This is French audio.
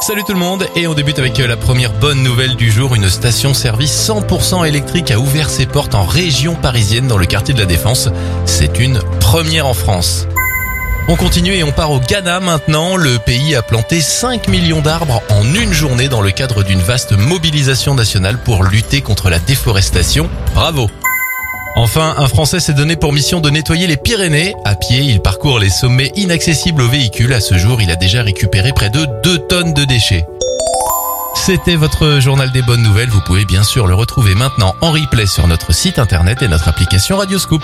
Salut tout le monde et on débute avec la première bonne nouvelle du jour. Une station service 100% électrique a ouvert ses portes en région parisienne dans le quartier de la Défense. C'est une première en France. On continue et on part au Ghana maintenant. Le pays a planté 5 millions d'arbres en une journée dans le cadre d'une vaste mobilisation nationale pour lutter contre la déforestation. Bravo Enfin, un Français s'est donné pour mission de nettoyer les Pyrénées. À pied, il parcourt les sommets inaccessibles aux véhicules. À ce jour, il a déjà récupéré près de 2 tonnes de déchets. C'était votre journal des bonnes nouvelles. Vous pouvez bien sûr le retrouver maintenant en replay sur notre site internet et notre application Radioscoop.